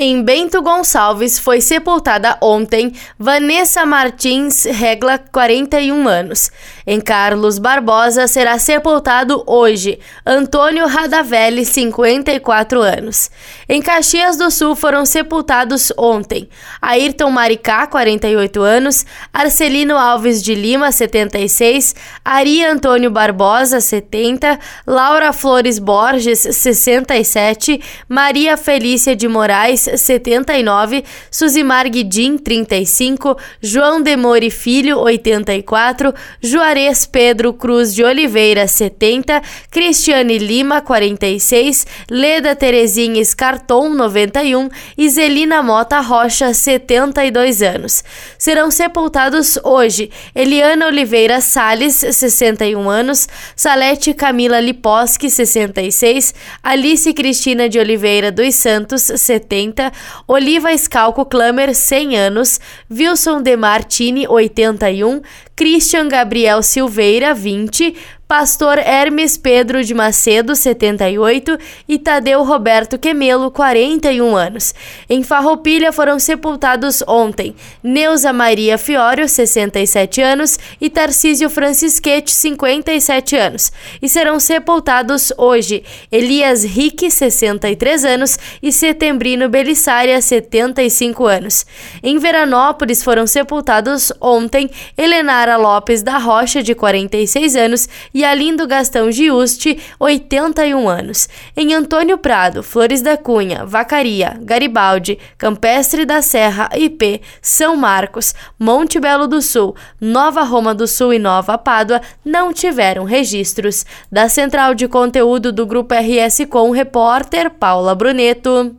Em Bento Gonçalves foi sepultada ontem Vanessa Martins Regla, 41 anos. Em Carlos Barbosa será sepultado hoje Antônio Radavelli, 54 anos. Em Caxias do Sul foram sepultados ontem Ayrton Maricá, 48 anos, Arcelino Alves de Lima, 76, Ari Antônio Barbosa, 70, Laura Flores Borges, 67, Maria Felícia de Moraes, 79, Suzimar Guidim, 35, João Demore Filho, 84, Juarez Pedro Cruz de Oliveira, 70, Cristiane Lima, 46, Leda Terezinha Escarton, 91 e Zelina Mota Rocha, 72 anos. Serão sepultados hoje Eliana Oliveira Sales, 61 anos, Salete Camila Liposki, 66, Alice Cristina de Oliveira dos Santos, 70, Oliva Scalco Klamer, 100 anos, Wilson De Martini, 81, Christian Gabriel Silveira, 20, Pastor Hermes Pedro de Macedo, 78 e Tadeu Roberto Quemelo, 41 anos. Em Farroupilha foram sepultados ontem Neuza Maria Fiório, 67 anos e Tarcísio Francisquete, 57 anos. E serão sepultados hoje Elias Rick, 63 anos e Setembrino Belissária, 75 anos. Em Veranópolis foram sepultados ontem Helenara Lopes da Rocha, de 46 anos e Alindo Gastão Giusti, 81 anos. Em Antônio Prado, Flores da Cunha, Vacaria, Garibaldi, Campestre da Serra, IP, São Marcos, Monte Belo do Sul, Nova Roma do Sul e Nova Pádua não tiveram registros. Da central de conteúdo do Grupo RS Com, repórter Paula Bruneto.